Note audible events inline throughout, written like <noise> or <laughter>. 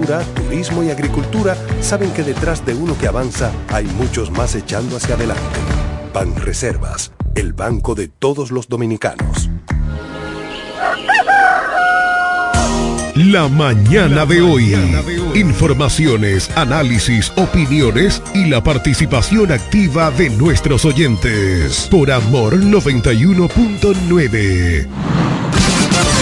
turismo y agricultura saben que detrás de uno que avanza hay muchos más echando hacia adelante. Pan Reservas, el banco de todos los dominicanos. La mañana de hoy. Informaciones, análisis, opiniones y la participación activa de nuestros oyentes. Por Amor 91.9.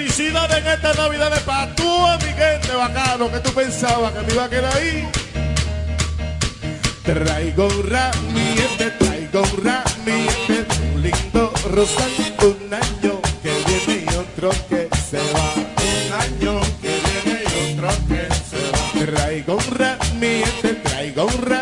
Felicidades en esta Navidad para tu amiguete bacano que tú pensabas que me iba a quedar ahí. Traigo un ramillete, traigo un ramillete, un lindo rosal, un año que viene y otro que se va. Un año que viene y otro que se va. Traigo un ramillete, traigo un ramillete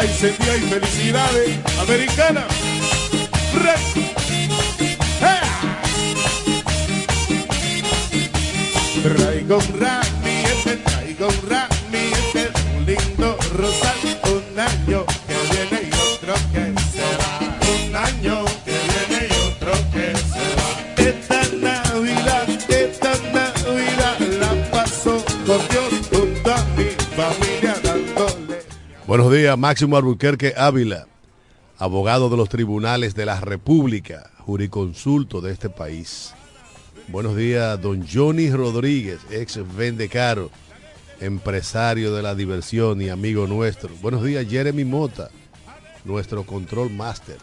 de vieja y felicidades. Americana. Re- ¡Ea! Máximo Albuquerque Ávila, abogado de los tribunales de la República, juriconsulto de este país. Buenos días, don Johnny Rodríguez, ex Vendecaro, empresario de la diversión y amigo nuestro. Buenos días, Jeremy Mota, nuestro control master.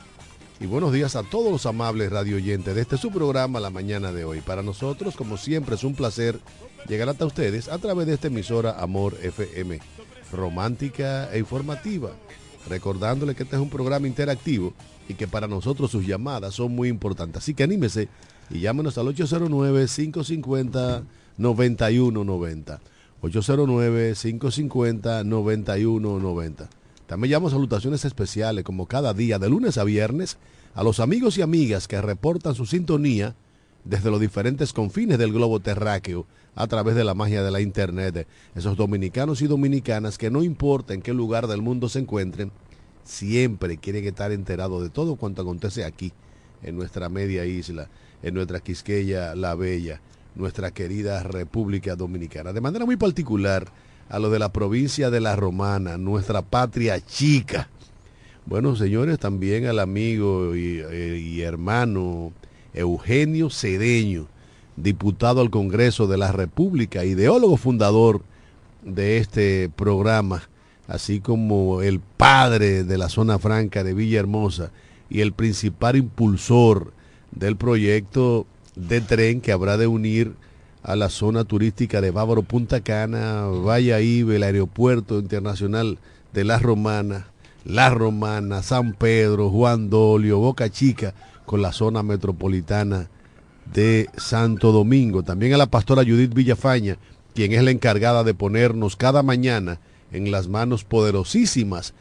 Y buenos días a todos los amables radioyentes de este su programa la mañana de hoy. Para nosotros, como siempre, es un placer llegar hasta ustedes a través de esta emisora Amor FM, romántica e informativa. Recordándole que este es un programa interactivo y que para nosotros sus llamadas son muy importantes. Así que anímese y llámenos al 809-550-9190. 809-550-9190. También llamo salutaciones especiales como cada día, de lunes a viernes, a los amigos y amigas que reportan su sintonía desde los diferentes confines del globo terráqueo a través de la magia de la internet. Esos dominicanos y dominicanas que no importa en qué lugar del mundo se encuentren, siempre quieren estar enterados de todo cuanto acontece aquí, en nuestra media isla, en nuestra Quisqueya la Bella, nuestra querida República Dominicana. De manera muy particular a lo de la provincia de La Romana, nuestra patria chica. Bueno, señores, también al amigo y, eh, y hermano Eugenio Cedeño, diputado al Congreso de la República, ideólogo fundador de este programa así como el padre de la zona franca de Villahermosa y el principal impulsor del proyecto de tren que habrá de unir a la zona turística de Bávaro Punta Cana, Vaya Ibe, el aeropuerto internacional de La Romana, La Romana, San Pedro, Juan Dolio, Boca Chica, con la zona metropolitana de Santo Domingo. También a la pastora Judith Villafaña, quien es la encargada de ponernos cada mañana en las manos poderosísimas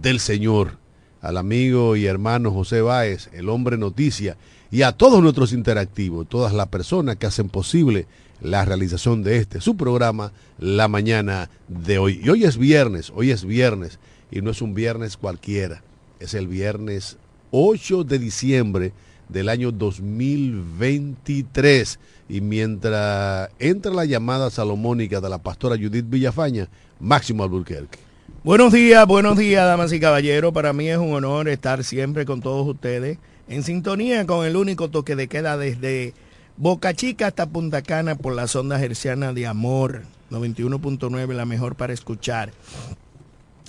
del Señor. Al amigo y hermano José Báez, el hombre noticia, y a todos nuestros interactivos, todas las personas que hacen posible la realización de este, su programa, la mañana de hoy. Y hoy es viernes, hoy es viernes, y no es un viernes cualquiera, es el viernes 8 de diciembre del año 2023. Y mientras entra la llamada salomónica de la pastora Judith Villafaña, Máximo Alburquerque. Buenos días, buenos días, damas y caballeros. Para mí es un honor estar siempre con todos ustedes en sintonía con el único toque de queda desde Boca Chica hasta Punta Cana por la sonda herciana de amor 91.9, la mejor para escuchar.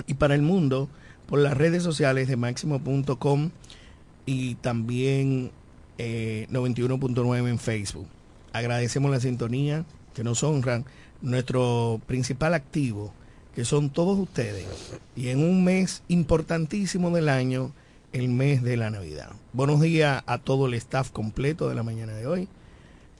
Y para el mundo por las redes sociales de máximo.com y también 91.9 eh, en Facebook. Agradecemos la sintonía que nos honran, nuestro principal activo, que son todos ustedes. Y en un mes importantísimo del año, el mes de la Navidad. Buenos días a todo el staff completo de la mañana de hoy.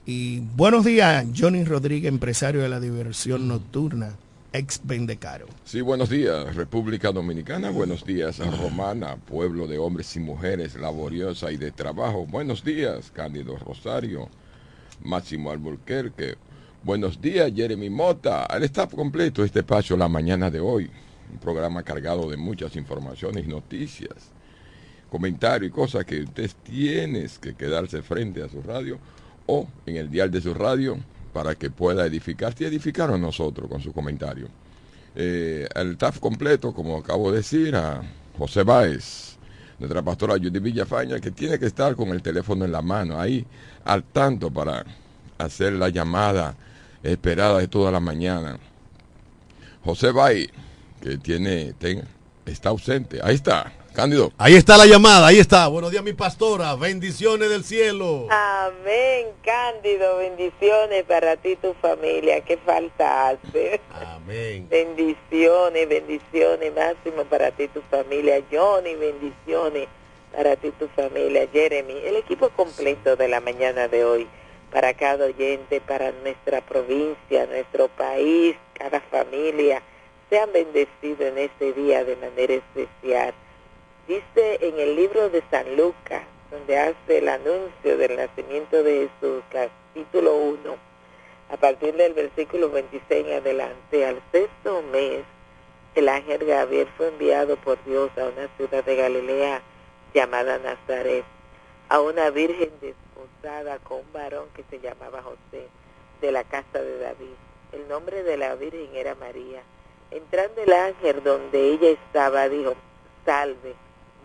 Y buenos días, Johnny Rodríguez, empresario de la diversión nocturna, ex Vendecaro. Sí, buenos días, República Dominicana. Buenos días, Romana, pueblo de hombres y mujeres laboriosa y de trabajo. Buenos días, Cándido Rosario, Máximo Alburquerque. Buenos días, Jeremy Mota. Al staff completo este espacio la mañana de hoy. Un programa cargado de muchas informaciones noticias, comentarios y cosas que usted tiene que quedarse frente a su radio o en el dial de su radio para que pueda edificarse y edificar a nosotros con su comentario. Eh, el staff completo, como acabo de decir, a José Báez, nuestra pastora Judy Villafaña, que tiene que estar con el teléfono en la mano, ahí al tanto para hacer la llamada esperada de toda la mañana. José Báez, que tiene, está ausente, ahí está. Cándido. Ahí está la llamada, ahí está. Buenos días, mi pastora. Bendiciones del cielo. Amén, Cándido. Bendiciones para ti y tu familia. ¿Qué falta hace? Amén. Bendiciones, bendiciones máximo para ti y tu familia. Johnny, bendiciones para ti y tu familia. Jeremy, el equipo completo de la mañana de hoy. Para cada oyente, para nuestra provincia, nuestro país, cada familia. Sean bendecidos en este día de manera especial Dice en el libro de San Lucas, donde hace el anuncio del nacimiento de Jesús, capítulo 1, a partir del versículo 26 en adelante, al sexto mes, el ángel Gabriel fue enviado por Dios a una ciudad de Galilea llamada Nazaret, a una virgen desposada con un varón que se llamaba José, de la casa de David. El nombre de la virgen era María. Entrando el ángel donde ella estaba, dijo, salve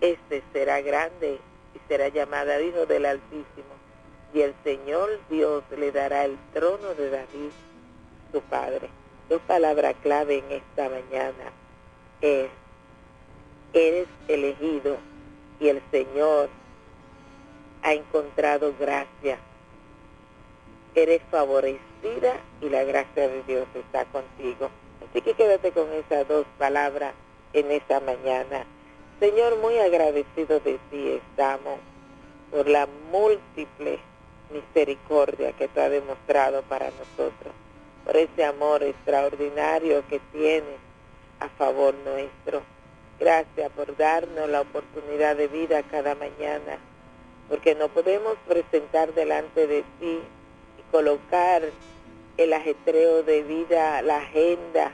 este será grande y será llamada Hijo del Altísimo, y el Señor Dios le dará el trono de David, su padre. Dos palabras clave en esta mañana es, eres elegido y el Señor ha encontrado gracia. Eres favorecida y la gracia de Dios está contigo. Así que quédate con esas dos palabras en esta mañana. Señor, muy agradecido de ti estamos por la múltiple misericordia que tú has demostrado para nosotros, por ese amor extraordinario que tienes a favor nuestro. Gracias por darnos la oportunidad de vida cada mañana, porque no podemos presentar delante de ti y colocar el ajetreo de vida, la agenda,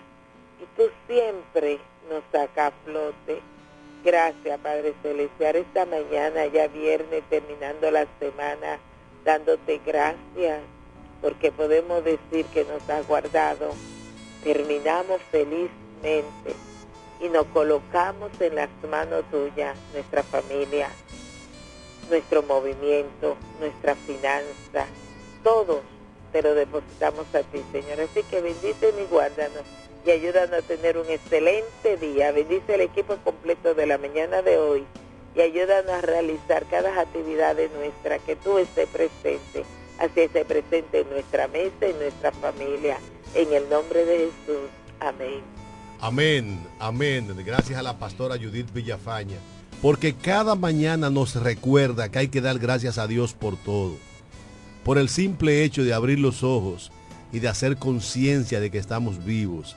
y tú siempre nos saca flote. Gracias, Padre Celestial, esta mañana, ya viernes, terminando la semana, dándote gracias, porque podemos decir que nos has guardado. Terminamos felizmente y nos colocamos en las manos tuyas, nuestra familia, nuestro movimiento, nuestra finanza, todos te lo depositamos a ti, Señor. Así que bendícenos y guárdanos y ayúdanos a tener un excelente día. Bendice el equipo completo de la mañana de hoy y ayúdanos a realizar cada actividad de nuestra, que tú estés presente, así esté presente en nuestra mesa, en nuestra familia. En el nombre de Jesús. Amén. Amén, amén. Gracias a la pastora Judith Villafaña, porque cada mañana nos recuerda que hay que dar gracias a Dios por todo. Por el simple hecho de abrir los ojos y de hacer conciencia de que estamos vivos.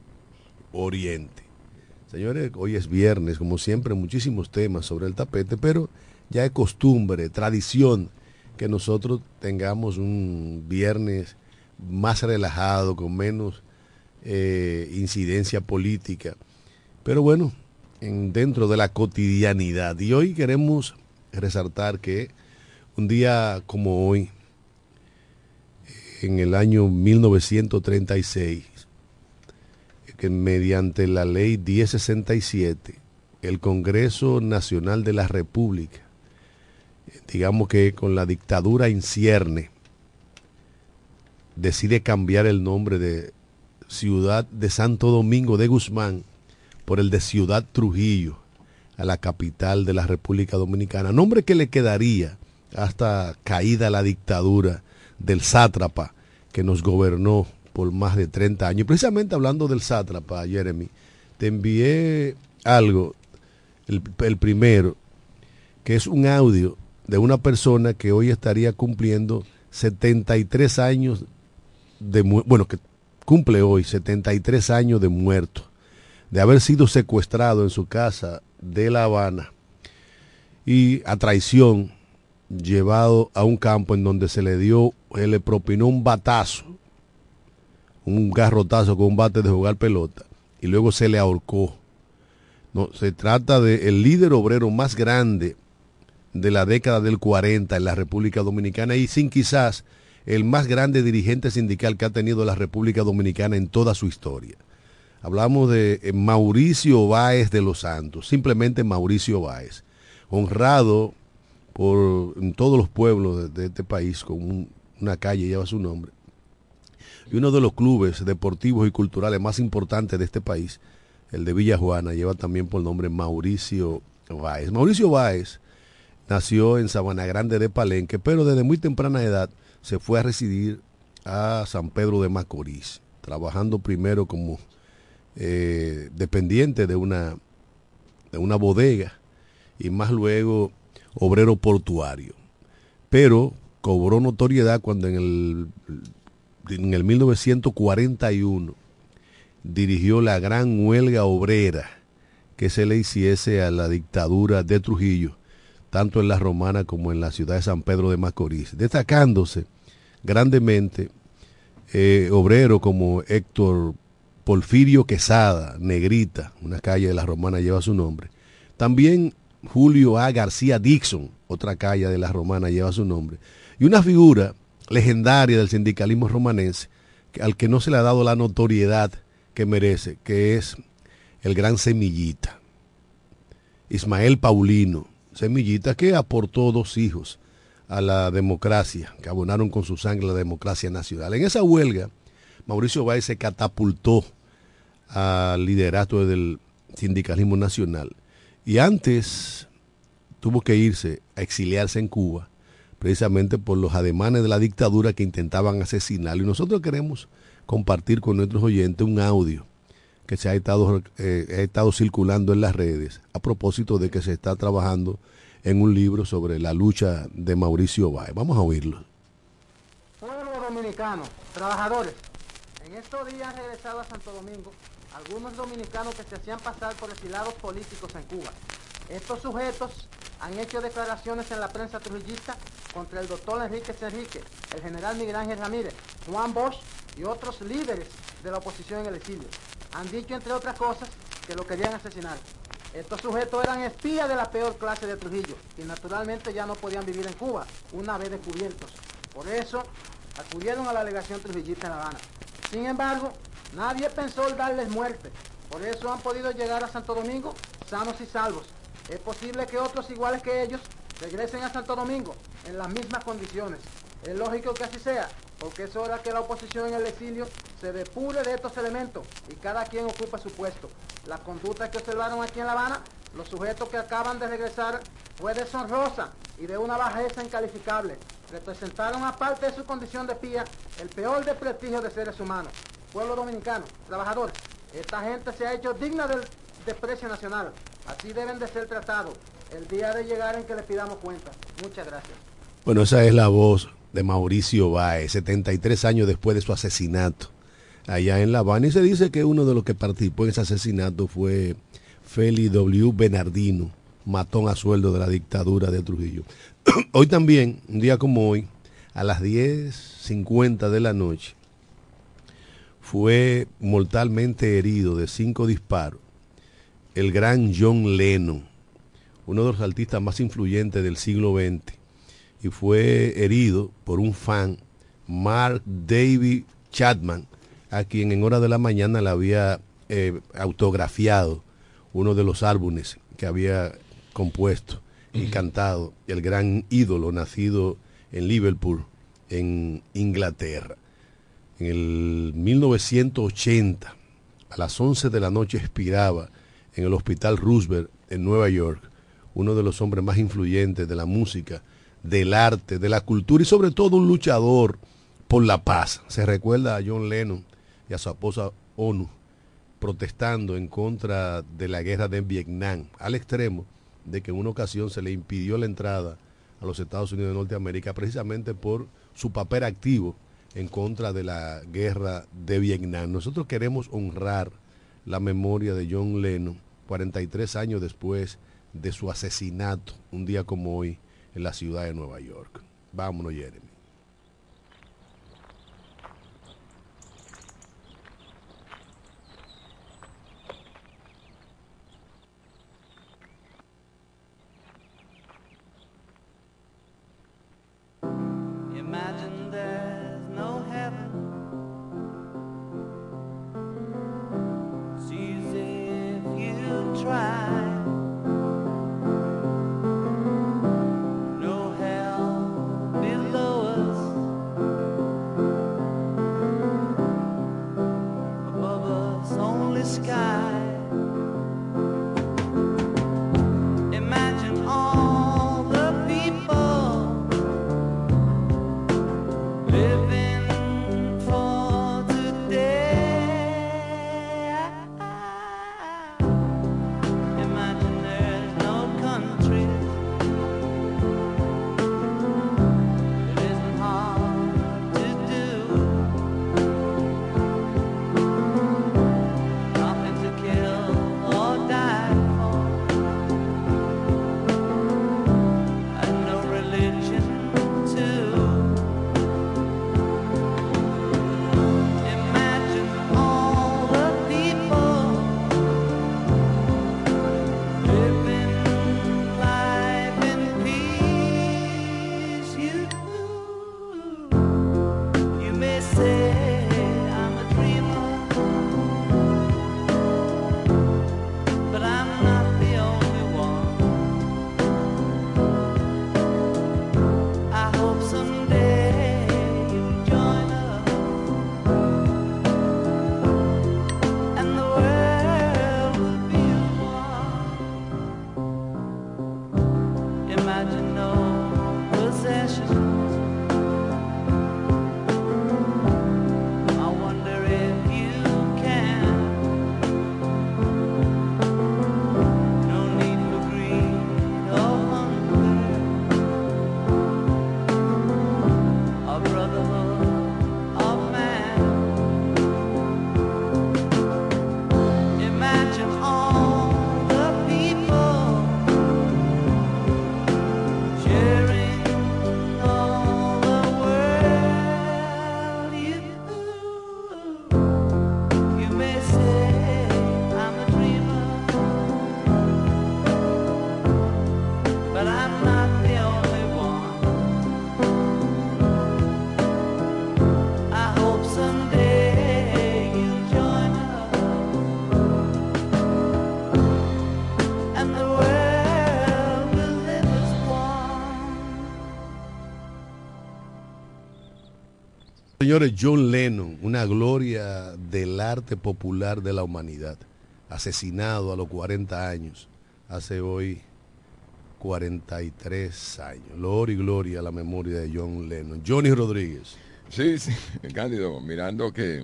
oriente. Señores, hoy es viernes, como siempre, muchísimos temas sobre el tapete, pero ya es costumbre, tradición, que nosotros tengamos un viernes más relajado, con menos eh, incidencia política. Pero bueno, en, dentro de la cotidianidad. Y hoy queremos resaltar que un día como hoy, en el año 1936, que mediante la ley 1067, el Congreso Nacional de la República, digamos que con la dictadura incierne, decide cambiar el nombre de ciudad de Santo Domingo de Guzmán por el de Ciudad Trujillo, a la capital de la República Dominicana, nombre que le quedaría hasta caída la dictadura del sátrapa que nos gobernó por más de 30 años. Precisamente hablando del sátrapa, Jeremy, te envié algo, el, el primero, que es un audio de una persona que hoy estaría cumpliendo 73 años de bueno, que cumple hoy 73 años de muerto, de haber sido secuestrado en su casa de La Habana y a traición llevado a un campo en donde se le dio, se le propinó un batazo, un garrotazo con un bate de jugar pelota y luego se le ahorcó. No, se trata del el líder obrero más grande de la década del 40 en la República Dominicana y sin quizás el más grande dirigente sindical que ha tenido la República Dominicana en toda su historia. Hablamos de eh, Mauricio Báez de los Santos, simplemente Mauricio Báez, honrado por en todos los pueblos de, este país con una calle lleva su nombre. Y uno de los clubes deportivos y culturales más importantes de este país, el de Villa Juana, lleva también por nombre Mauricio Báez. Mauricio Báez nació en Sabana Grande de Palenque, pero desde muy temprana edad se fue a residir a San Pedro de Macorís, trabajando primero como eh, dependiente de una, de una bodega y más luego obrero portuario. Pero cobró notoriedad cuando en el, en el 1941 dirigió la gran huelga obrera que se le hiciese a la dictadura de Trujillo tanto en la Romana como en la ciudad de San Pedro de Macorís, destacándose grandemente eh, obreros como Héctor Porfirio Quesada, Negrita, una calle de la Romana lleva su nombre. También Julio A. García Dixon, otra calle de la Romana lleva su nombre. Y una figura legendaria del sindicalismo romanense, al que no se le ha dado la notoriedad que merece, que es el gran semillita. Ismael Paulino, Semillita, que aportó dos hijos a la democracia, que abonaron con su sangre la democracia nacional. En esa huelga, Mauricio Báez se catapultó al liderato del sindicalismo nacional. Y antes tuvo que irse a exiliarse en Cuba, precisamente por los ademanes de la dictadura que intentaban asesinarlo. Y nosotros queremos compartir con nuestros oyentes un audio que se ha estado, eh, ha estado circulando en las redes a propósito de que se está trabajando en un libro sobre la lucha de Mauricio Báez. Vamos a oírlo. Pueblo dominicano, trabajadores, en estos días han regresado a Santo Domingo algunos dominicanos que se hacían pasar por exilados políticos en Cuba. Estos sujetos han hecho declaraciones en la prensa trujillista contra el doctor Enrique Enrique, el general Miguel Ángel Ramírez, Juan Bosch y otros líderes de la oposición en el exilio. Han dicho, entre otras cosas, que lo querían asesinar. Estos sujetos eran espías de la peor clase de Trujillo y naturalmente ya no podían vivir en Cuba una vez descubiertos. Por eso acudieron a la delegación trujillista en La Habana. Sin embargo, nadie pensó en darles muerte. Por eso han podido llegar a Santo Domingo sanos y salvos. Es posible que otros iguales que ellos regresen a Santo Domingo en las mismas condiciones. Es lógico que así sea, porque es hora que la oposición en el exilio se depure de estos elementos y cada quien ocupa su puesto. La conducta que observaron aquí en La Habana, los sujetos que acaban de regresar, fue deshonrosa y de una bajeza incalificable. Representaron, aparte de su condición de pía, el peor desprestigio de seres humanos. Pueblo dominicano, trabajadores, esta gente se ha hecho digna del desprecio nacional. Así deben de ser tratados el día de llegar en que les pidamos cuenta. Muchas gracias. Bueno, esa es la voz de Mauricio Báez, 73 años después de su asesinato allá en La Habana. Y se dice que uno de los que participó en ese asesinato fue Feli W. Bernardino, matón a sueldo de la dictadura de Trujillo. <clears throat> hoy también, un día como hoy, a las 10.50 de la noche, fue mortalmente herido de cinco disparos el gran John Lennon, uno de los artistas más influyentes del siglo XX, y fue herido por un fan, Mark David Chapman, a quien en hora de la mañana le había eh, autografiado uno de los álbumes que había compuesto y cantado el gran ídolo nacido en Liverpool, en Inglaterra. En el 1980, a las 11 de la noche, expiraba en el Hospital Roosevelt en Nueva York, uno de los hombres más influyentes de la música, del arte, de la cultura y sobre todo un luchador por la paz. Se recuerda a John Lennon y a su esposa ONU protestando en contra de la guerra de Vietnam, al extremo de que en una ocasión se le impidió la entrada a los Estados Unidos de Norteamérica precisamente por su papel activo en contra de la guerra de Vietnam. Nosotros queremos honrar la memoria de John Lennon 43 años después de su asesinato, un día como hoy, en la ciudad de Nueva York. Vámonos, Jeremy. Señores, John Lennon, una gloria del arte popular de la humanidad, asesinado a los 40 años, hace hoy 43 años. Gloria y gloria a la memoria de John Lennon. Johnny Rodríguez. Sí, sí, <laughs> Cándido, mirando que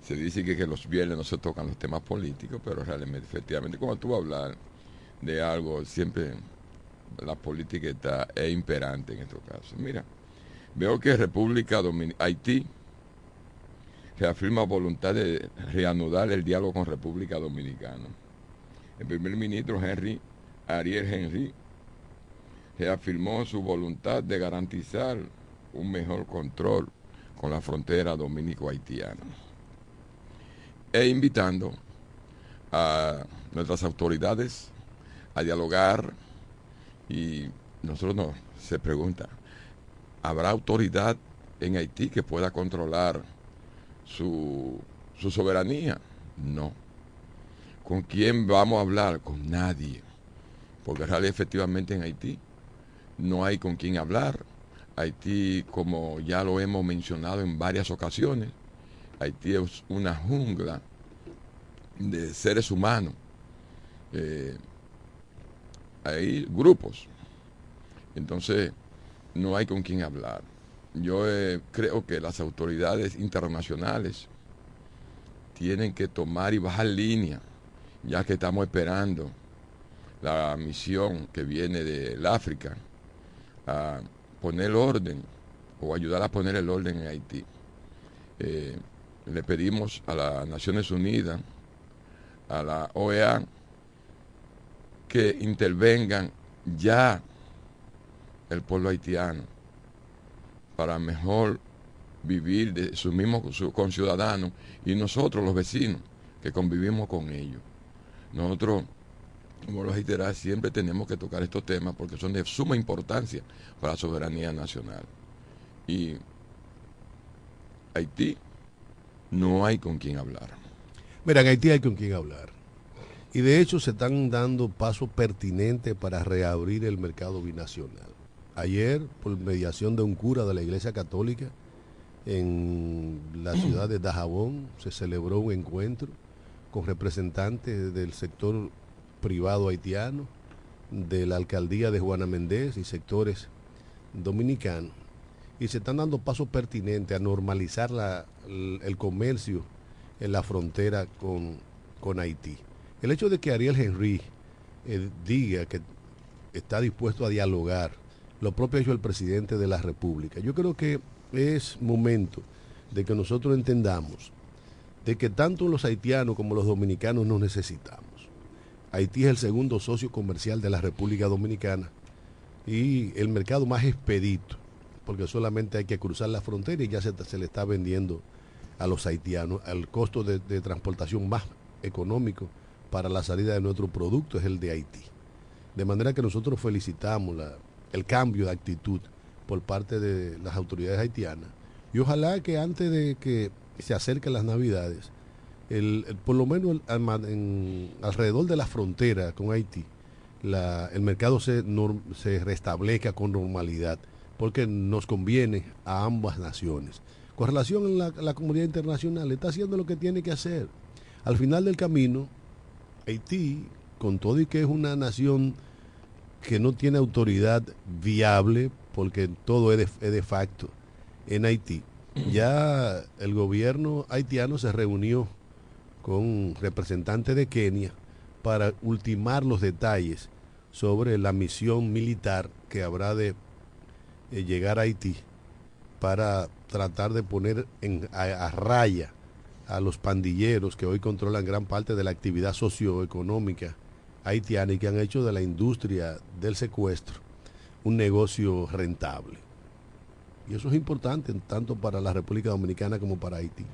se dice que, los viernes no se tocan los temas políticos, pero realmente, efectivamente, cuando tú vas a hablar de algo, siempre la política está, es imperante en estos casos. Mira, veo que República Dominicana, Haití, reafirma voluntad de reanudar el diálogo con República Dominicana. El primer ministro Henry, Ariel Henry, reafirmó su voluntad de garantizar un mejor control con la frontera dominico-haitiana. E invitando a nuestras autoridades a dialogar y nosotros nos se pregunta, ¿habrá autoridad en Haití que pueda controlar su, su soberanía? No. ¿Con quién vamos a hablar? Con nadie. Porque realmente efectivamente en Haití no hay con quién hablar. Haití, como ya lo hemos mencionado en varias ocasiones, Haití es una jungla de seres humanos. Eh, hay grupos. Entonces, no hay con quién hablar. Yo eh, creo que las autoridades internacionales tienen que tomar y bajar línea, ya que estamos esperando la misión que viene del África a poner orden o ayudar a poner el orden en Haití. Eh, le pedimos a las Naciones Unidas, a la OEA, que intervengan ya el pueblo haitiano para mejor vivir de sus mismos conciudadanos y nosotros los vecinos que convivimos con ellos. Nosotros, como los haitianos, siempre tenemos que tocar estos temas porque son de suma importancia para la soberanía nacional. Y Haití no hay con quien hablar. Mira, en Haití hay con quien hablar. Y de hecho se están dando pasos pertinentes para reabrir el mercado binacional. Ayer, por mediación de un cura de la Iglesia Católica, en la <clears throat> ciudad de Dajabón se celebró un encuentro con representantes del sector privado haitiano, de la alcaldía de Juana Méndez y sectores dominicanos. Y se están dando pasos pertinentes a normalizar la, el comercio en la frontera con, con Haití. El hecho de que Ariel Henry eh, diga que está dispuesto a dialogar, lo propio ha hecho el presidente de la República. Yo creo que es momento de que nosotros entendamos de que tanto los haitianos como los dominicanos nos necesitamos. Haití es el segundo socio comercial de la República Dominicana y el mercado más expedito, porque solamente hay que cruzar la frontera y ya se, le está vendiendo a los haitianos al costo de, de transportación más económico para la salida de nuestro producto es el de Haití. De manera que nosotros felicitamos la, el cambio de actitud por parte de las autoridades haitianas y ojalá que antes de que se acerquen las navidades, el, por lo menos alrededor de la frontera con Haití, el mercado se, se restablezca con normalidad, porque nos conviene a ambas naciones. Con relación la, a la comunidad internacional, está haciendo lo que tiene que hacer. Al final del camino, Haití, con todo y que es una nación que no tiene autoridad viable, porque todo es de, facto en Haití, ya el gobierno haitiano se reunió con representantes de Kenia para ultimar los detalles sobre la misión militar que habrá de eh, llegar a Haití para tratar de poner en, a raya a los pandilleros que hoy controlan gran parte de la actividad socioeconómica haitiana y que han hecho de la industria del secuestro un negocio rentable. Y eso es importante tanto para la República Dominicana como para Haití.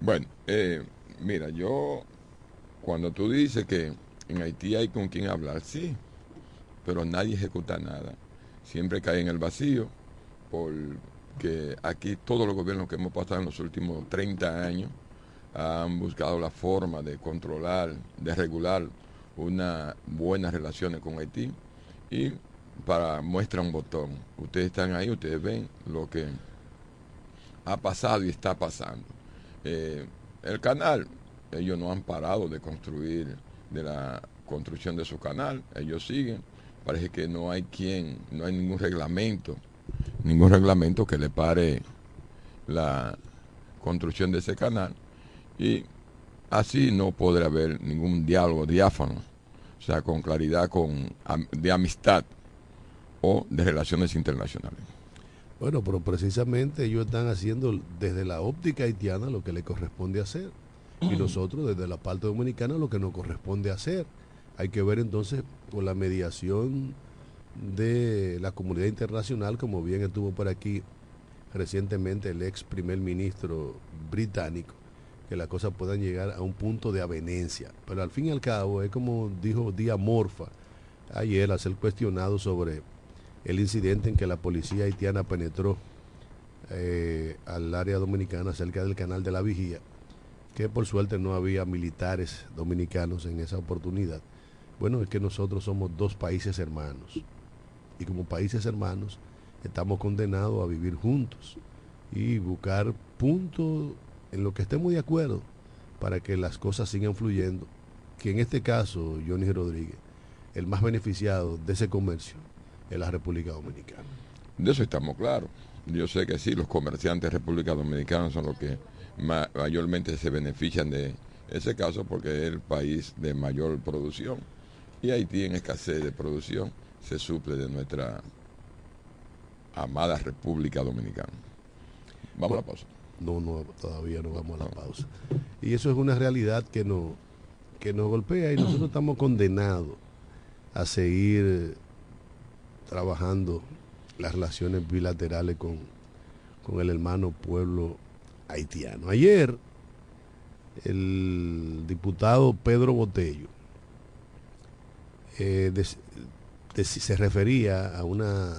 Bueno, eh, mira, yo, cuando tú dices que en Haití hay con quien hablar, sí, pero nadie ejecuta nada. Siempre cae en el vacío porque aquí todos los gobiernos que hemos pasado en los últimos 30 años han buscado la forma de controlar, de regular unas buenas relaciones con Haití y para muestra un botón. Ustedes están ahí, ustedes ven lo que ha pasado y está pasando. Eh, el canal, ellos no han parado de construir, de la construcción de su canal, ellos siguen. Parece que no hay quien, no hay ningún reglamento, ningún reglamento que le pare la construcción de ese canal. Y así no podrá haber ningún diálogo diáfano, o sea, con claridad, con, de amistad o de relaciones internacionales. Bueno, pero precisamente ellos están haciendo desde la óptica haitiana lo que le corresponde hacer y nosotros desde la parte dominicana lo que nos corresponde hacer. Hay que ver entonces con la mediación de la comunidad internacional, como bien estuvo por aquí recientemente el ex primer ministro británico, que las cosas puedan llegar a un punto de avenencia. Pero al fin y al cabo es como dijo Díaz Morfa ayer al ser cuestionado sobre el incidente en que la policía haitiana penetró eh, al área dominicana cerca del canal de la Vigía, que por suerte no había militares dominicanos en esa oportunidad. Bueno, es que nosotros somos dos países hermanos y como países hermanos estamos condenados a vivir juntos y buscar puntos en lo que estemos de acuerdo para que las cosas sigan fluyendo, que en este caso, Johnny Rodríguez, el más beneficiado de ese comercio es la República Dominicana. De eso estamos claros. Yo sé que sí, los comerciantes de República Dominicana son los que mayormente se benefician de ese caso porque es el país de mayor producción y Haití en escasez de producción se suple de nuestra amada República Dominicana. Vamos a la pausa. No, no, todavía no vamos a la pausa. Y eso es una realidad que, no, que nos golpea y nosotros estamos condenados a seguir trabajando las relaciones bilaterales con, con el hermano pueblo haitiano. Ayer el diputado Pedro Botello eh, se refería a una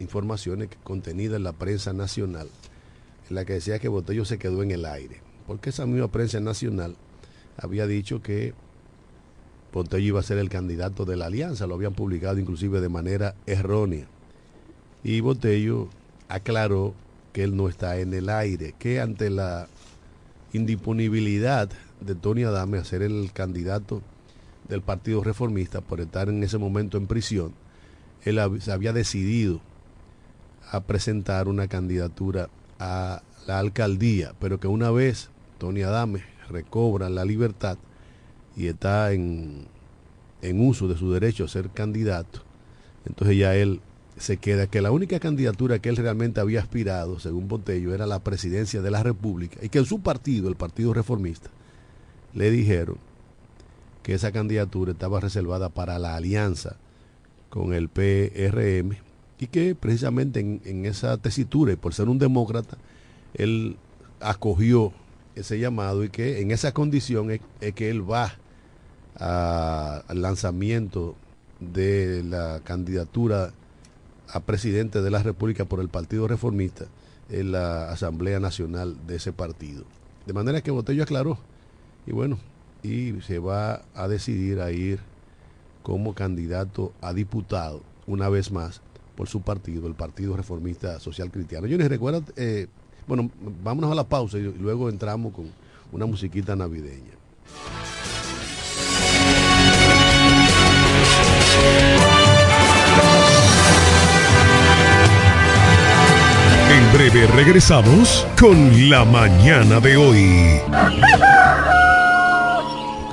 información contenida en la prensa nacional en la que decía que Botello se quedó en el aire, porque esa misma prensa nacional había dicho que Botello iba a ser el candidato de la alianza, lo habían publicado inclusive de manera errónea. Y Botello aclaró que él no está en el aire, que ante la indisponibilidad de Tony Adame a ser el candidato del Partido Reformista por estar en ese momento en prisión, él se había decidido a presentar una candidatura a la alcaldía, pero que una vez Tony Adame recobra la libertad, y está en, uso de su derecho a ser candidato, entonces ya él se queda que la única candidatura que él realmente había aspirado, según Botello, era la presidencia de la República y que en su partido, el Partido Reformista, le dijeron que esa candidatura estaba reservada para la alianza con el PRM y que precisamente en, esa tesitura y por ser un demócrata, él acogió ese llamado y que en esa condición es que él va al lanzamiento de la candidatura a presidente de la República por el Partido Reformista en la Asamblea Nacional de ese partido. De manera que Botello aclaró y bueno, y se va a decidir a ir como candidato a diputado una vez más por su partido, el Partido Reformista Social Cristiano. Yo les recuerdo, eh, bueno, vámonos a la pausa y luego entramos con una musiquita navideña. En breve regresamos con la mañana de hoy. <laughs>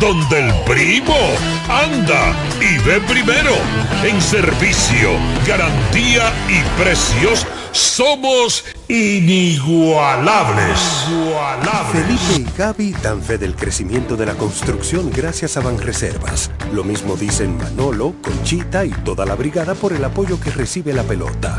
Donde el primo anda y ve primero. En servicio, garantía y precios somos inigualables. Felipe y Gaby dan fe del crecimiento de la construcción gracias a Banreservas. Lo mismo dicen Manolo, Conchita y toda la brigada por el apoyo que recibe la pelota.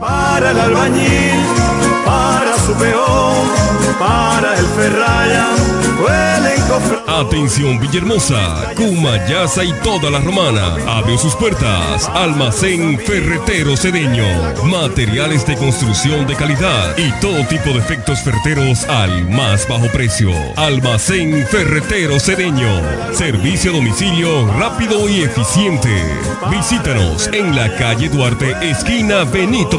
Para el albañil, para su peón, para el ferraya, Atención Villahermosa, Cumayasa y toda la romana. Abrió sus puertas. Almacén Ferretero Cedeño. Materiales de construcción de calidad y todo tipo de efectos ferreteros al más bajo precio. Almacén Ferretero Cedeño. Servicio a domicilio rápido y eficiente. Visítanos en la calle Duarte, esquina Benito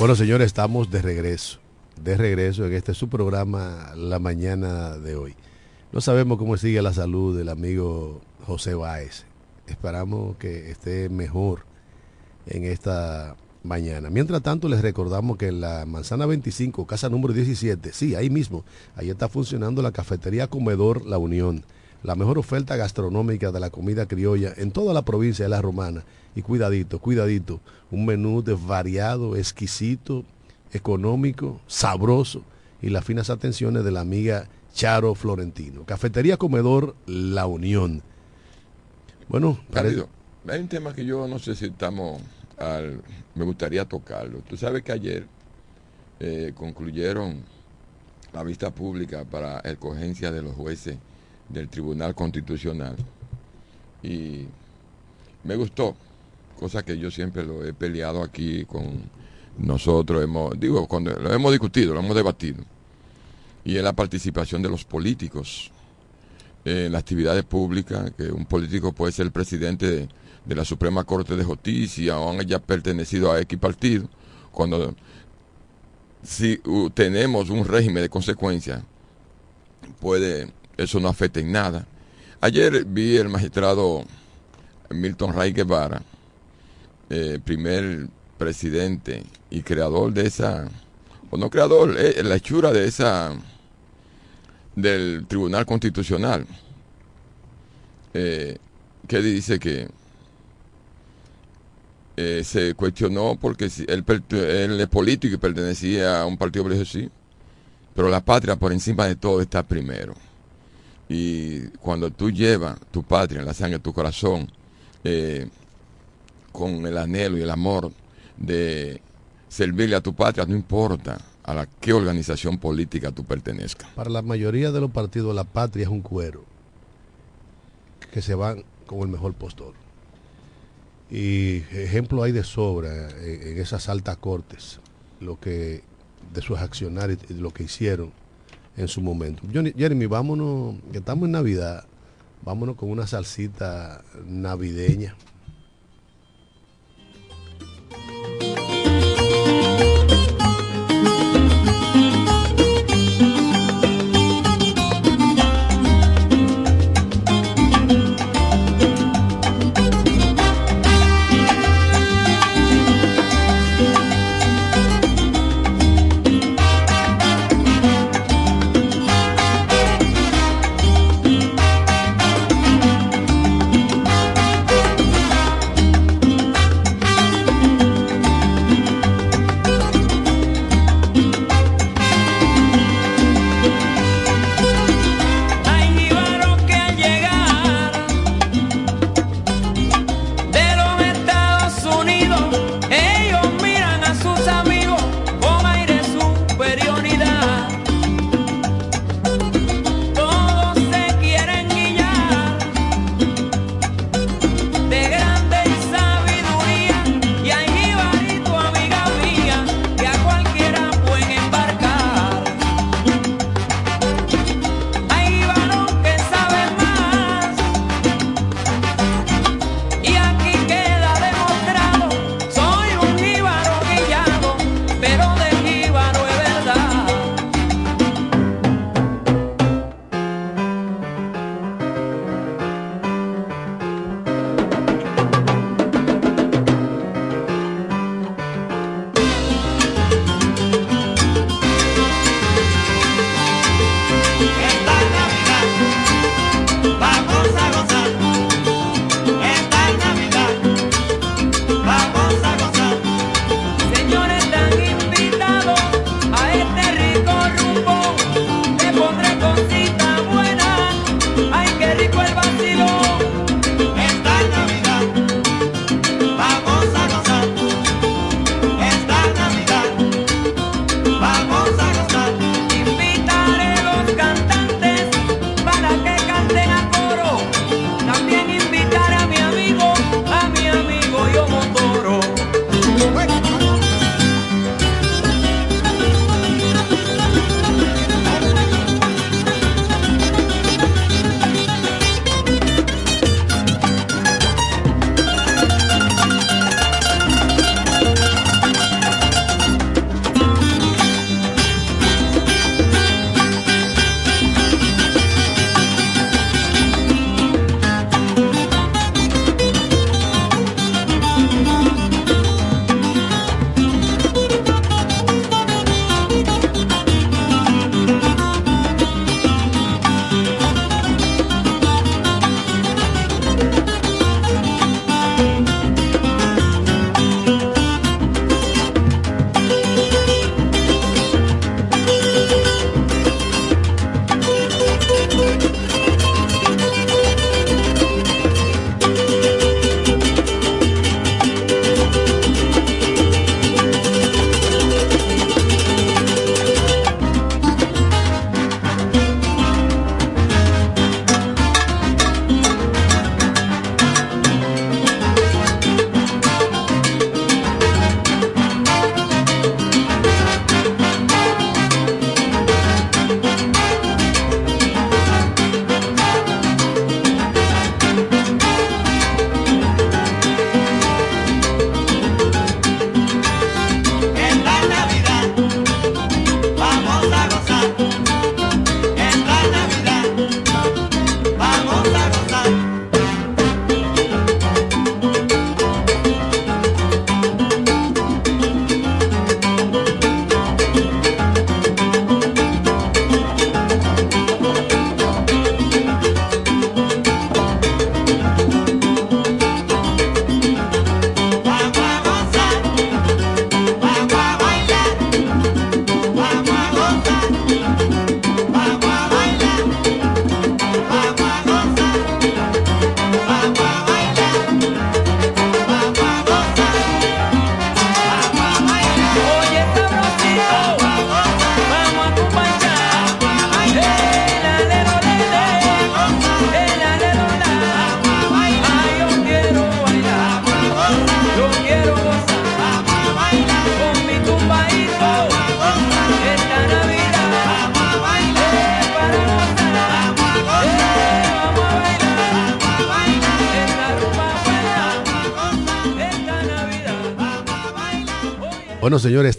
Bueno, señores, estamos de regreso. De regreso en este su programa la mañana de hoy. No sabemos cómo sigue la salud del amigo José Báez. Esperamos que esté mejor en esta mañana. Mientras tanto, les recordamos que en la Manzana 25, casa número 17, sí, ahí mismo, ahí está funcionando la cafetería Comedor La Unión, la mejor oferta gastronómica de la comida criolla en toda la provincia de La Romana. Y cuidadito, cuidadito, un menú desvariado, exquisito, económico, sabroso y las finas atenciones de la amiga Charo Florentino. Cafetería Comedor La Unión. Bueno, Cándido, hay un tema que yo no sé si estamos al, me gustaría tocarlo. Tú sabes que ayer eh, concluyeron la vista pública para escogencia de los jueces del Tribunal Constitucional. Y me gustó, cosa que yo siempre lo he peleado aquí con nosotros, hemos, digo, cuando lo hemos discutido, lo hemos debatido, y es la participación de los políticos en las actividades públicas, que un político puede ser el presidente de, la Suprema Corte de Justicia o haya pertenecido a X partido, cuando si uh, tenemos un régimen de consecuencia, puede, eso no afecta en nada. Ayer vi el magistrado Milton Ray Guevara, eh, primer presidente y creador de esa, o no creador, eh, la hechura de esa, del Tribunal Constitucional, eh, que dice que se cuestionó porque si él, es político y pertenecía a un partido religioso, pero la patria por encima de todo está primero. Y cuando tú llevas tu patria en la sangre tu corazón, eh, con el anhelo y el amor de servirle a tu patria, no importa a la qué organización política tú pertenezcas. Para la mayoría de los partidos, la patria es un cuero que se van con el mejor postor. Y ejemplo hay de sobra en, esas altas cortes, lo que de sus accionarios lo que hicieron en su momento. Jeremy, vámonos, que estamos en Navidad, vámonos con una salsita navideña.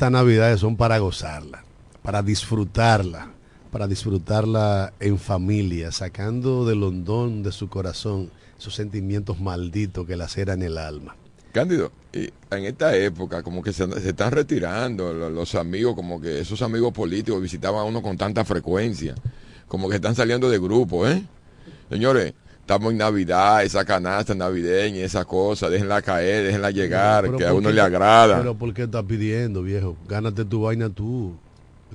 Estas navidades son para gozarla, para disfrutarla, para disfrutarla en familia, sacando del hondón de su corazón esos sentimientos malditos que laceran el alma. Cándido, en esta época como que se, están retirando lo- los, amigos, como que esos amigos políticos visitaban a uno con tanta frecuencia, como que están saliendo de grupo, ¿eh? Señores, estamos en Navidad, esa canasta navideña, esa cosa, déjenla caer, déjenla llegar, Pero que a ¿por uno qué- le agrada. Pero ¿por qué estás pidiendo, viejo? Gánate tu vaina tú.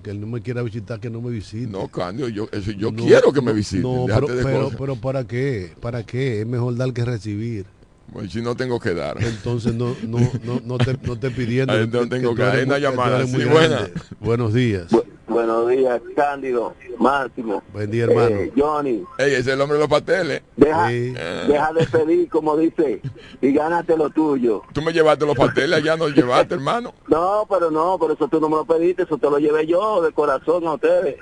Que él no me quiera visitar, que no me visite. No, Cándido, yo, eso- yo No, quiero que me no, visiten. No, pero, de pero, pero ¿para qué? ¿Para qué? Es mejor dar que recibir. Pues si no tengo que dar. Entonces no, no, no, no te, no te pidiendo. <laughs> Ahí no tengo que- hay eres una llamada, buena. Buenos días. Buenos días, Cándido, Máximo. Buen día, hermano. Eh, Johnny, Ey, ese es el hombre de los pasteles. deja, Sí. deja de pedir, como dice, y gánate lo tuyo. Tú me llevaste los pasteles, allá no llevaste, hermano. <laughs> No, pero no, por eso tú no me lo pediste, eso te lo llevé yo de corazón a ustedes.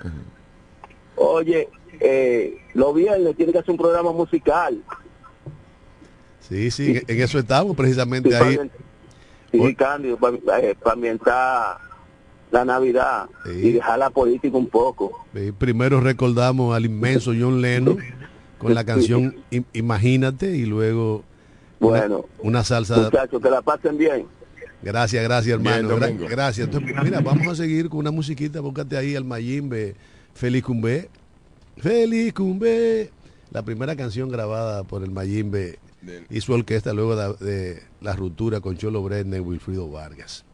Oye, eh, los viernes tiene que hacer un programa musical. Sí, sí, en eso estamos precisamente Sí, ahí. para- Sí, Cándido, para ambientar la Navidad y dejar la política un poco. Primero recordamos al inmenso John Lennon con la canción <laughs> Imagínate y luego una- Bueno, una, salsa. muchachos, que la pasen bien. Gracias, gracias hermano. Bien, Gra- Domingo. gracias. Entonces, mira, vamos a seguir con una musiquita. Búscate ahí al Mayimbe, Feliz Cumbé. Feliz Cumbé. La primera canción grabada por el Mayimbe y su orquesta luego de, de la ruptura con Cholo Brenner y Wilfrido Vargas.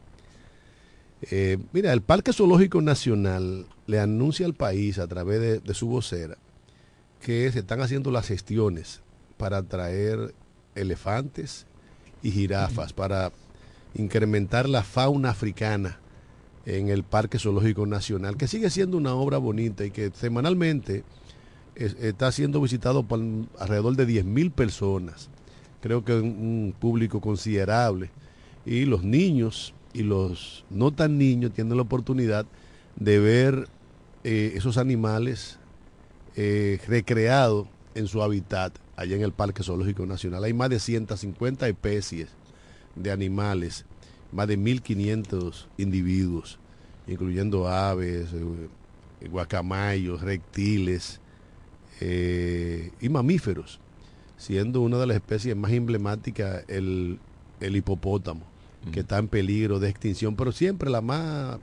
Eh, mira, el Parque Zoológico Nacional le anuncia al país a través de, de su vocera que se están haciendo las gestiones para traer elefantes y jirafas, para incrementar la fauna africana en el Parque Zoológico Nacional, que sigue siendo una obra bonita y que semanalmente es- está siendo visitado por alrededor de 10.000 personas. Creo que un, un público considerable. Y los niños y los no tan niños tienen la oportunidad de ver eh, esos animales eh, recreados en su hábitat allá en el Parque Zoológico Nacional. Hay más de 150 especies de animales, más de 1.500 individuos, incluyendo aves, eh, guacamayos, reptiles y mamíferos, siendo una de las especies más emblemáticas el, el hipopótamo, que está en peligro de extinción, pero siempre la, más,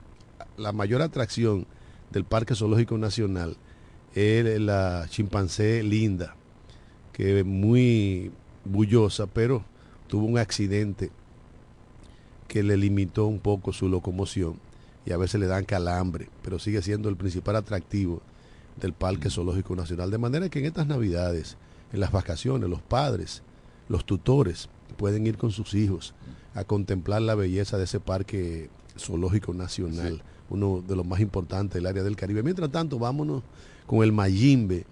la mayor atracción del Parque Zoológico Nacional es la chimpancé linda, que es muy bullosa, pero tuvo un accidente que le limitó un poco su locomoción y a veces le dan calambre, pero sigue siendo el principal atractivo del Parque Zoológico Nacional. De manera que en estas navidades, en las vacaciones, los padres, los tutores pueden ir con sus hijos a contemplar la belleza de ese Parque Zoológico Nacional, uno de los más importantes del área del Caribe. Mientras tanto, vámonos con el Mayimbe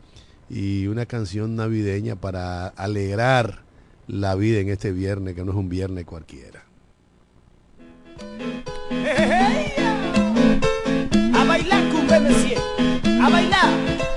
y una canción navideña para alegrar la vida en este viernes, que no es un viernes cualquiera. A bailar a bailar.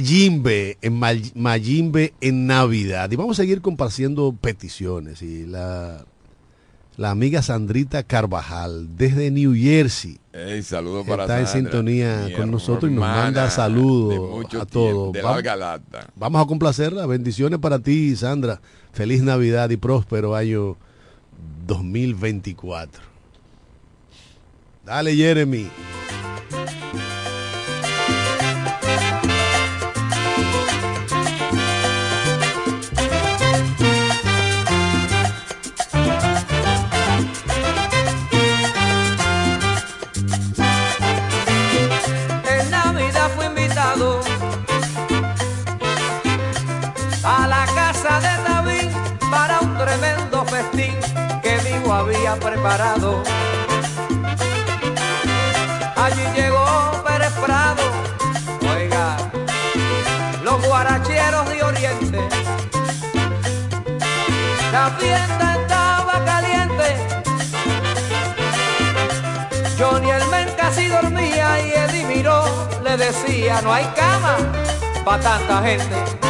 Mayimbe, en May- Mayimbe en Navidad. Y vamos a seguir compartiendo peticiones. Y la, la amiga Sandrita Carvajal, desde New Jersey, Ey, saludos para está en sintonía con nosotros y nos manda saludos a todos. De Vamos- larga lata. Vamos a complacerla. Bendiciones para ti, Sandra. Feliz Navidad y próspero año 2024. Dale, Jeremy. Había preparado. Allí llegó Pérez Prado, oiga, los guaracheros de Oriente. La fiesta estaba caliente. Johnny el men casi dormía y Eddie miró, le decía, no hay cama para tanta gente.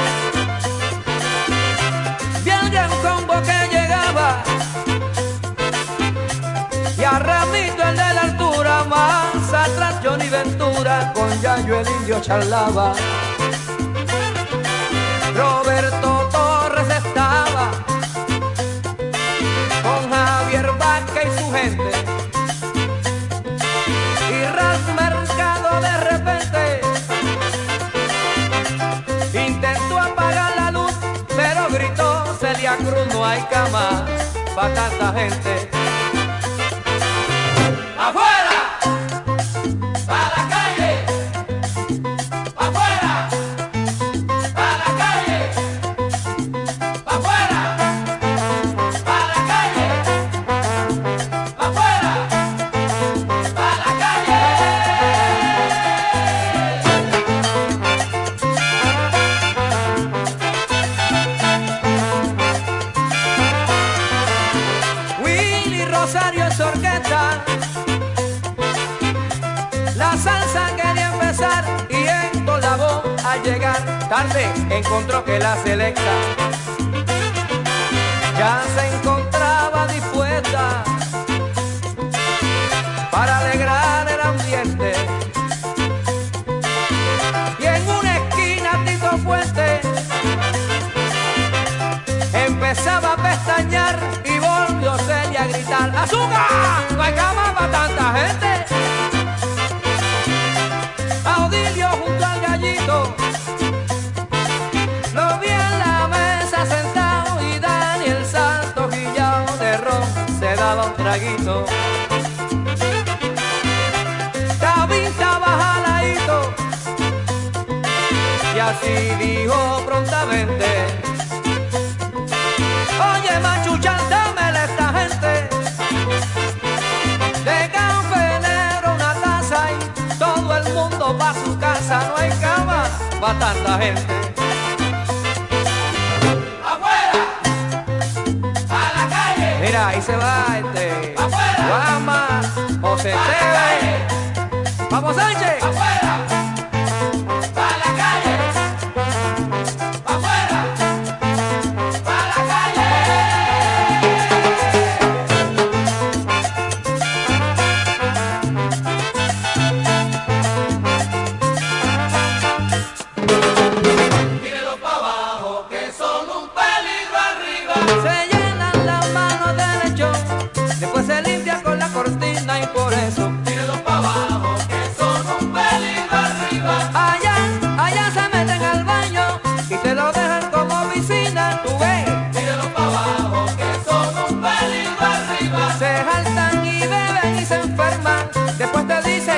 Yayo el indio charlaba. Roberto Torres estaba con Javier Vaca y su gente. Y Ralph Mercado de repente intentó apagar la luz, pero gritó Celia Cruz, no hay cama para tanta gente. Tarde encontró que la selecta ya se encontraba dispuesta para alegrar el ambiente. Y en una esquina Tito Fuente empezaba a pestañear y volvió Celia a gritar ¡Azúcar! No para tanta gente. David estaba jaladito y así dijo prontamente Oye, machuchan, dámele a esta gente de café negro una taza y todo el mundo va a su casa. No hay cama para tanta gente. ¡Vamos, Sánchez! Y beben y se enferman, después te dicen,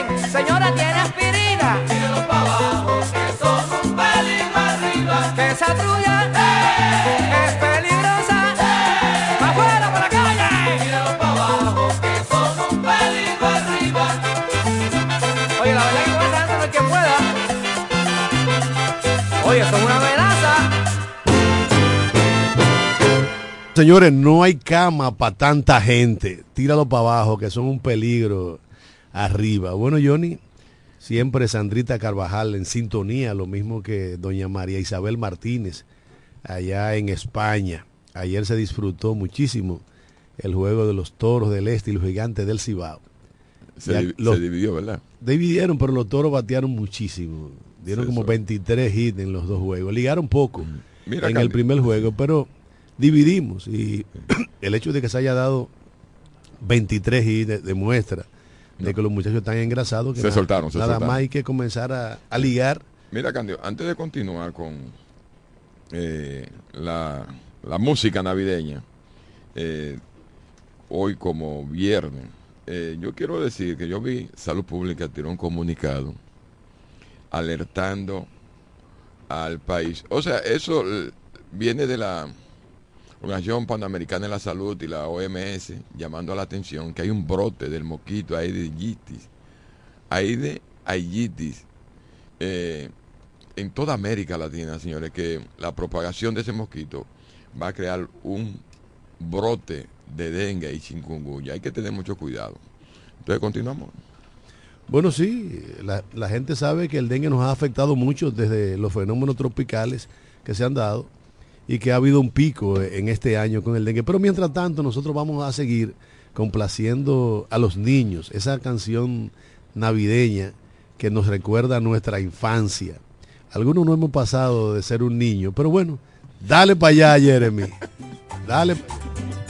Señores, no hay cama para tanta gente. Tíralo para abajo, que son un peligro arriba. Bueno, Johnny, Siempre Sandrita Carvajal en sintonía, lo mismo que doña María Isabel Martínez, allá en España. Ayer se disfrutó muchísimo el juego de los toros del este y los gigantes del Cibao. Se, Ya, div- los- se dividió, ¿verdad? Dividieron, pero los toros batearon muchísimo. Dieron Sí, como eso. 23 hits en los dos juegos. Ligaron poco Mira, en Candy. el primer juego, pero dividimos. Y <clears throat> el hecho de que se haya dado 23 hits de- demuestra de que los muchachos están engrasados. Que Se nada- soltaron, se Nada soltaron. más hay que comenzar a, a ligar. Mira, Candio, antes de continuar con eh, la, la música navideña, eh, hoy como viernes, eh, yo quiero decir que yo vi Salud Pública tiró un comunicado alertando al país. O sea, eso viene de la Organización Panamericana de la Salud y la OMS llamando a la atención que hay un brote del mosquito Aedes Aedes aegypti, eh, en toda América Latina, señores, que la propagación de ese mosquito va a crear un brote de dengue y chikungunya. Hay que tener mucho cuidado. Entonces continuamos. Bueno, sí, la gente sabe que el dengue nos ha afectado mucho desde los fenómenos tropicales que se han dado y que ha habido un pico en este año con el dengue. Pero mientras tanto, nosotros vamos a seguir complaciendo a los niños. Esa canción navideña que nos recuerda nuestra infancia. Algunos no hemos pasado de ser un niño, pero bueno, dale para allá, Jeremy. Dale. allá.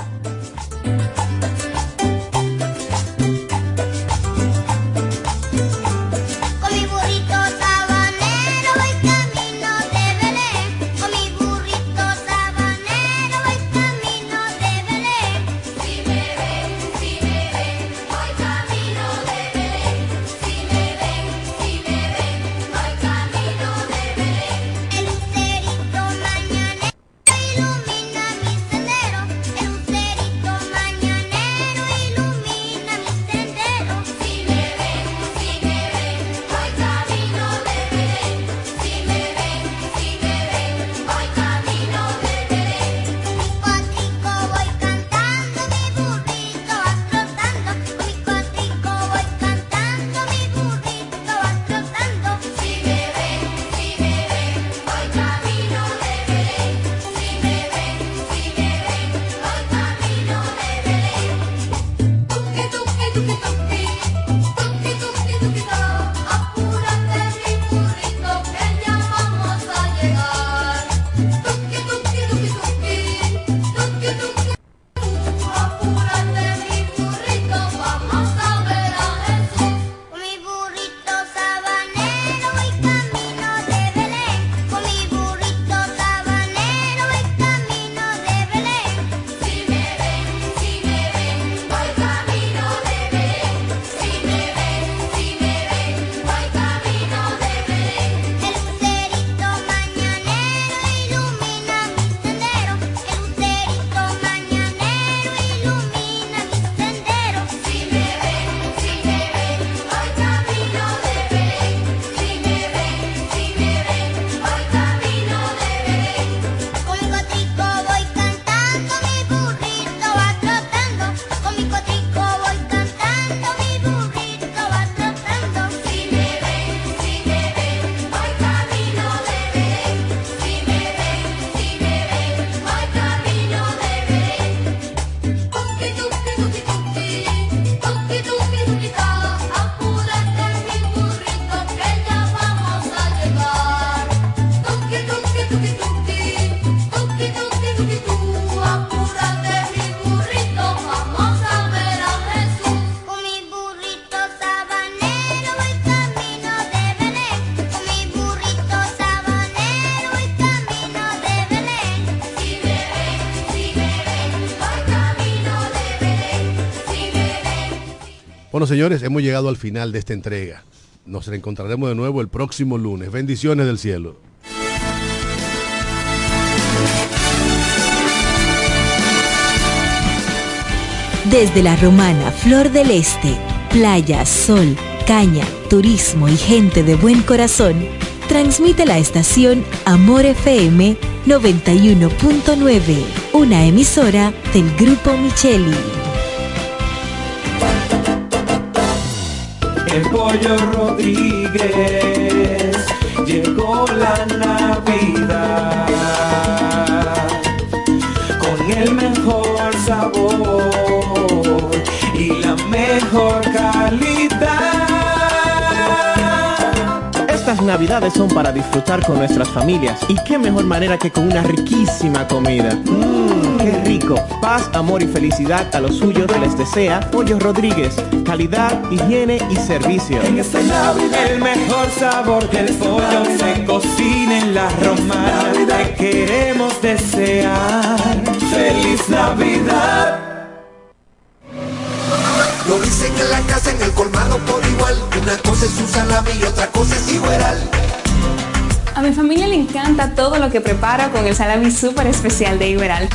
Bueno, señores, hemos llegado al final de esta entrega. Nos reencontraremos de nuevo el próximo lunes. Bendiciones del cielo. Desde la romana Flor del Este, playa, sol, caña, turismo y gente de buen corazón, transmite la estación Amor FM 91.9, una emisora del Grupo Micheli. El pollo Rodríguez. Llegó la Navidad con el mejor sabor y la mejor calidad. Navidades son para disfrutar con nuestras familias y qué mejor manera que con una riquísima comida. Mmm, qué rico. Paz, amor y felicidad a los suyos les desea Pollo Rodríguez. Calidad, higiene y servicio. En esta Navidad el mejor sabor del pollo se cocina en la romana. Te queremos desear feliz Navidad. Lo dicen en la casa, en el colmado es su salami y otra cosa es igual. A mi familia le encanta todo lo que preparo con el salami súper especial de Iberal.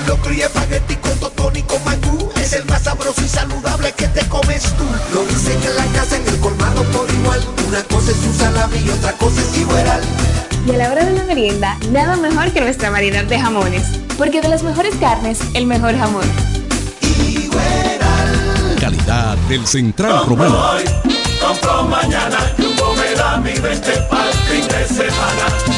Un locro y espagueti con totón y con mangú. Es el más sabroso y saludable que te comes tú. Lo dicen en la casa, en el colmado por igual. Una cosa es su salami y otra cosa es igual. Y a la hora de la merienda, nada mejor que nuestra variedad de jamones. Porque de las mejores carnes, el mejor jamón. Del Central Romano. compro mañana, Jumbo me da mi 20 para fin de semana.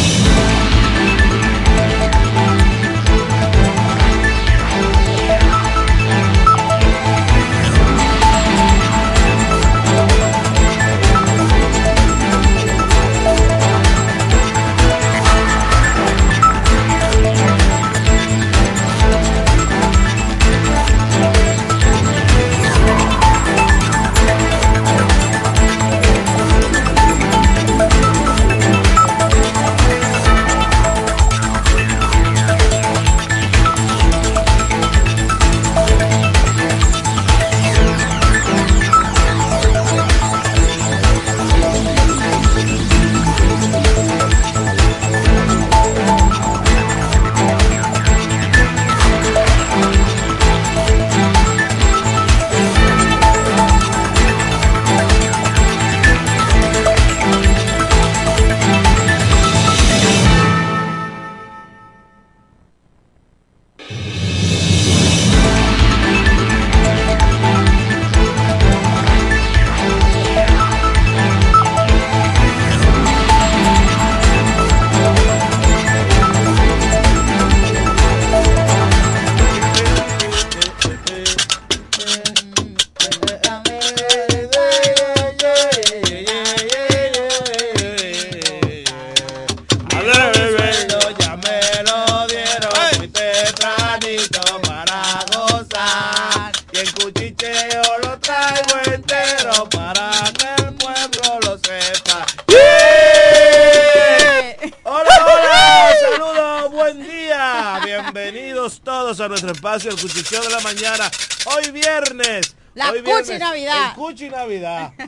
Navidad. <laughs>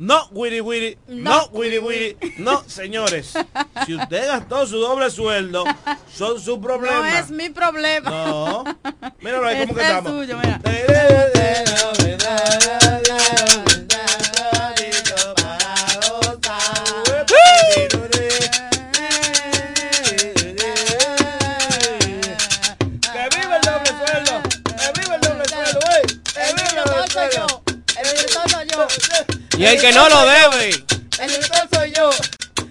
No, Wiri Wiri, no, no Wiri Wiri, no, señores. Si usted gastó su doble sueldo, son sus problemas. No es mi problema. No,